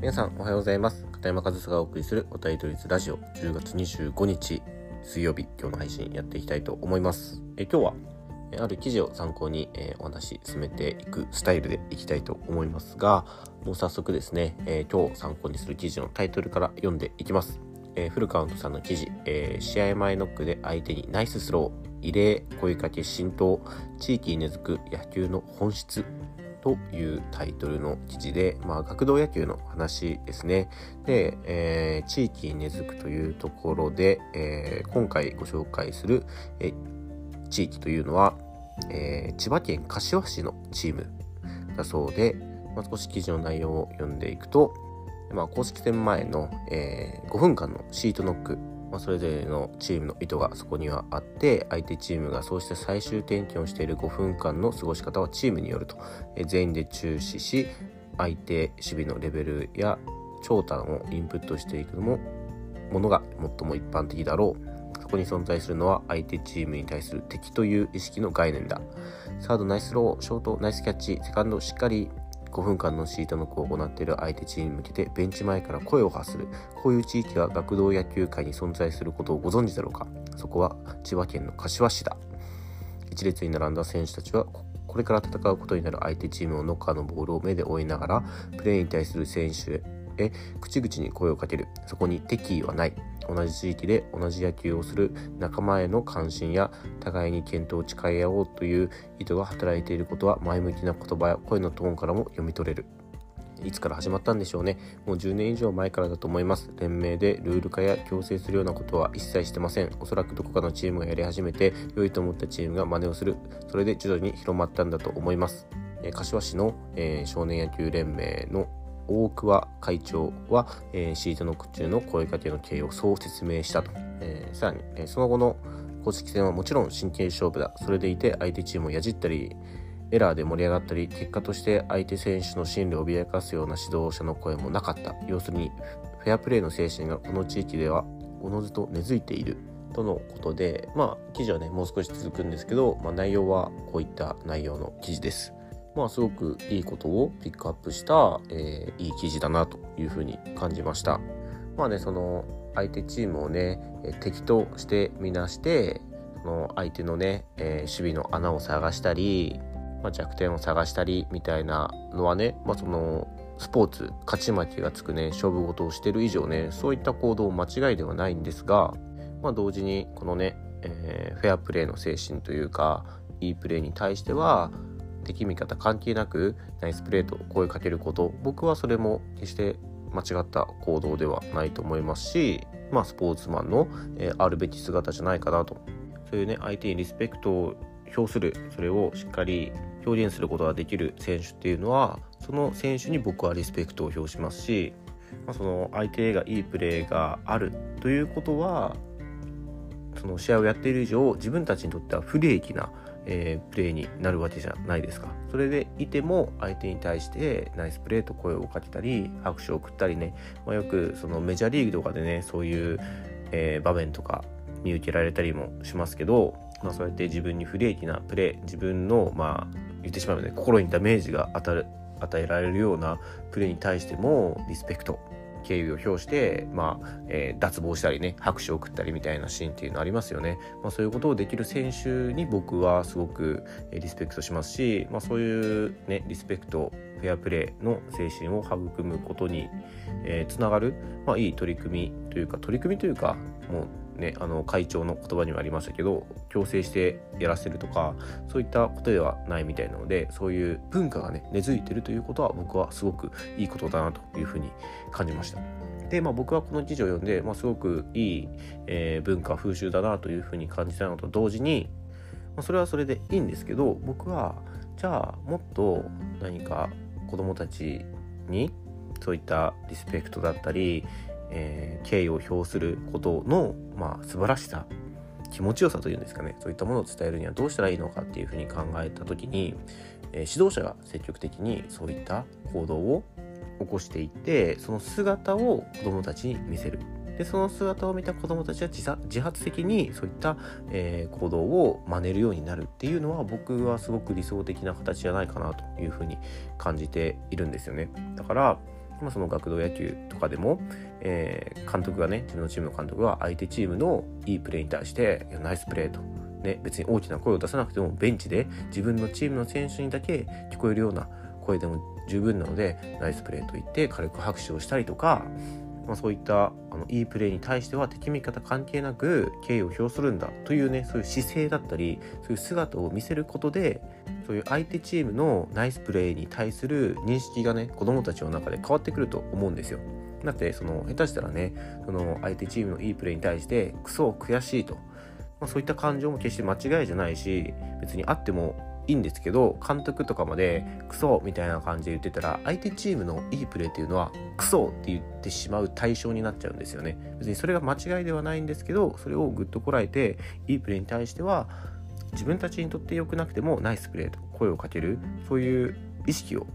皆さんおはようございます。片山和沙がお送りするおタイトルラジオ。10月25日水曜日今日の配信やっていきたいと思います。え今日はある記事を参考に、えー、お話進めていくスタイルでいきたいと思いますがもう早速ですね、えー、今日参考にする記事のタイトルから読んでいきます、えー、フルカウントさんの記事、え試合前ノックで相手にナイススロー異例声かけ浸透地域に根付く野球の本質というタイトルの記事で、まあ、学童野球の話ですね。で、えー、地域に根付くというところで、えー、今回ご紹介する、え、地域というのは、え千葉県柏市のチームだそうで、まあ、少し記事の内容を読んでいくと、まあ、公式戦前の、え5分間のシートノックまあ、それぞれのチームの意図がそこにはあって相手チームがそうした最終点検をしている5分間の過ごし方はチームによると、え全員で注視し相手守備のレベルや長短をインプットしていくのもものが最も一般的だろう。そこに存在するのは相手チームに対する敵という意識の概念だ。サードナイスローショートナイスキャッチ。セカンドしっかり5分間のシートノックを行っている相手チームに向けてベンチ前から声を発する。こういう地域は学童野球界に存在することをご存知だろうか。そこは千葉県の柏市だ。1列に並んだ選手たちはこれから戦うことになる相手チームのノッカーのボールを目で追いながらプレーに対する選手へ口々に声をかけるそこに敵意はない同じ地域で同じ野球をする仲間への関心や互いに健闘を誓い合おうという意図が働いていることは前向きな言葉や声のトーンからも読み取れるいつから始まったんでしょうね。もう10年以上前からだと思います。連盟でルール化や強制するようなことは一切してません。おそらくどこかのチームがやり始めて、良いと思ったチームが真似をする。それで徐々に広まったんだと思います。柏市の、え、少年野球連盟の大桑会長は、えー、シートノック中の声かけの経緯をそう説明したと。えー、さらに、えー、その後の公式戦はもちろん真剣勝負だ。それでいて相手チームをやじったり、エラーで盛り上がったり、結果として相手選手の心理を脅かすような指導者の声もなかった。要するに、フェアプレーの精神がこの地域ではおのずと根付いている。とのことで、まあ、記事はね、もう少し続くんですけど、まあ、内容はこういった内容の記事です。まあ、すごくいいことをピックアップした、えー、いい記事だなというふうに感じました。まあね、その相手チームをね、敵としてみなして、その相手のね、えー、守備の穴を探したり、まあ、弱点を探したりみたいなのはね、まあ、そのスポーツ勝ち負けがつくね勝負事をしてる以上ねそういった行動間違いではないんですが、まあ、同時にこのね、えー、フェアプレーの精神というかいいプレーに対しては敵味方関係なくナイスプレーと声かけること。僕はそれも決して間違った行動ではないと思いますしまあスポーツマンの、え、あるべき姿じゃないかなと。そういうね相手にリスペクトを表するそれをしっかり表現することができる選手っていうのはその選手に僕はリスペクトを表しますし、まあ、その相手がいいプレーがあるということはその試合をやっている以上自分たちにとっては不利益なえー、プレーになるわけじゃないですか。それでいても相手に対してナイスプレーと声をかけたり拍手を送ったりね、まあ、よくそのメジャーリーグとかでねそういう、えー、場面とか見受けられたりもしますけど、まあ、そうやって自分に不利益なプレー自分のまあ言ってしまうとね心にダメージが当たる与えられるようなプレーに対してもリスペクト敬意を表して、まあえー、脱帽したりね拍手を送ったりみたいなシーンっていうのありますよね、まあ、そういうことをできる選手に僕はすごくリスペクトしますし、まあ、そういうねリスペクトフェアプレーの精神を育むことに、えー、つながる、まあ、いい取り組みというか取り組みというかもうね、あの会長の言葉にもありましたけど強制してやらせるとかそういったことではないみたいなのでそういう文化がね根付いてるということは僕はすごくいいことだなというふうに感じました。で、まあ、僕はこの記事を読んで、まあ、すごくいい、えー、文化風習だなというふうに感じたのと同時に、まあ、それはそれでいいんですけど僕はじゃあもっと何か子どもたちにそういったリスペクトだったり、えー、敬意を表することの、まあ、素晴らしさ気持ちよさというんですかねそういったものを伝えるにはどうしたらいいのかっていうふうに考えた時に、えー、指導者が積極的にそういった行動を起こしていってその姿を子どもたちに見せる。でその姿を見た子どもたちは自発的にそういった、えー、行動を真似るようになるっていうのは僕はすごく理想的な形じゃないかなというふうに感じているんですよね。だからま、その学童野球とかでも、えー、監督がね自分のチームの監督が相手チームのいいプレーに対して「ナイスプレー」と。ね、別に大きな声を出さなくてもベンチで自分のチームの選手にだけ聞こえるような声でも十分なのでナイスプレーと言って軽く拍手をしたりとかまあ、そういったあのいいプレーに対しては敵味方関係なく敬意を表するんだというねそういう姿勢だったりそういう姿を見せることでそういう相手チームのナイスプレーに対する認識がね子どもたちの中で変わってくると思うんですよ。だってその下手したらねその相手チームのいいプレーに対してクソ悔しいと、まあ、そういった感情も決して間違いじゃないし別にあってもいいんですけど監督とかまでクソみたいな感じで言ってたら相手チームのいいプレーっていうのはクソって言ってしまう対象になっちゃうんですよね。別にそれが間違いではないんですけどそれをぐっとこらえていいプレーに対しては自分たちにとって良くなくてもナイスプレーと声をかけるそういう意識を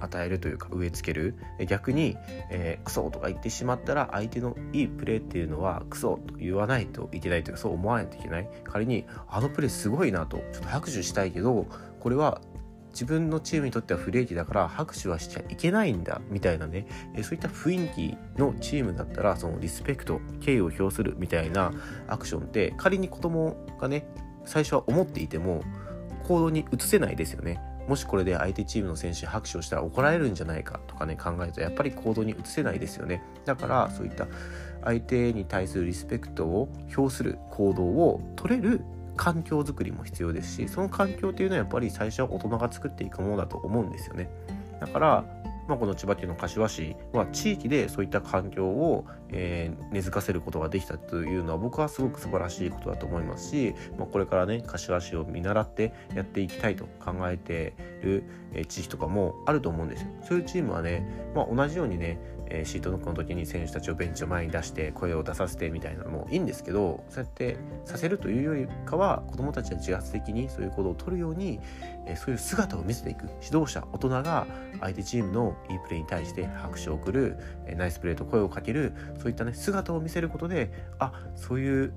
与えるというか植え付ける。逆に、えー、クソとか言ってしまったら相手のいいプレーっていうのはクソと言わないといけないというかそう思わないといけない。仮にあのプレーすごいなとちょっと拍手したいけどこれは自分のチームにとっては不利益だから拍手はしちゃいけないんだみたいなね。そういった雰囲気のチームだったらそのリスペクト敬意を表するみたいなアクションって仮に子供がね最初は思っていても行動に移せないですよね。もしこれで相手チームの選手拍手をしたら怒られるんじゃないかとかね考えるとやっぱり行動に移せないですよね。だからそういった相手に対するリスペクトを表する行動を取れる環境づくりも必要ですしその環境っていうのはやっぱり最初は大人が作っていくものだと思うんですよね。だからまあ、この千葉県の柏市は地域でそういった環境を、えー、根付かせることができたというのは僕はすごく素晴らしいことだと思いますし、まあ、これからね柏市を見習ってやっていきたいと考えている、地域とかもあると思うんですよ。そういうチームはね、まあ、同じようにねえー、シートノックの時に選手たちをベンチの前に出して声を出させてみたいなのもいいんですけどそうやってさせるというよりかは子どもたちは自発的にそういう行動を取るように、えー、そういう姿を見せていく。指導者大人が相手チームのいいプレーに対して拍手を送る、えー、ナイスプレーと声をかけるそういったね姿を見せることであそういう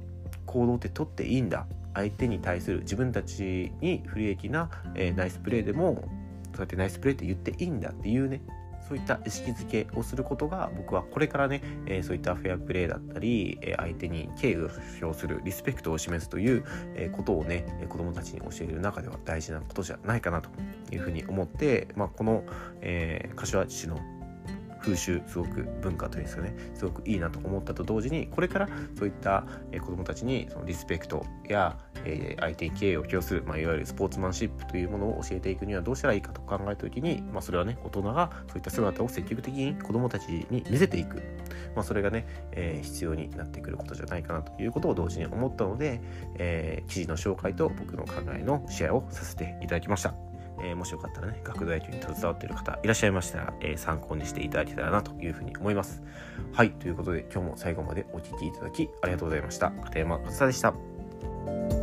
行動って取っていいんだ。相手に対する自分たちに不利益な、えー、ナイスプレーでもそうやってナイスプレーって言っていいんだっていうねそういった意識づけをすることが僕はこれからね、えー、そういったフェアプレーだったり、えー、相手に敬意を表するリスペクトを示すという、えー、ことをね子どもたちに教える中では大事なことじゃないかなというふうに思って、まあ、この、えー、柏市の風習すごく文化というんですかねすごくいいなと思ったと同時にこれからそういった、子どもたちにそのリスペクトや、えー、相手に敬意を表する、まあ、いわゆるスポーツマンシップというものを教えていくにはどうしたらいいかと考えた時に、まあ、それはね大人がそういった姿を積極的に子どもたちに見せていく、まあ、それがね、えー、必要になってくることじゃないかなということを同時に思ったので、えー、記事の紹介と僕の考えのシェアをさせていただきました。えー、もしよかったらね、学童野球に携わっている方いらっしゃいましたら、えー、参考にしていただけたらなというふうに思います。はい、ということで今日も最後までお聴きいただきありがとうございました。片山勝田でした。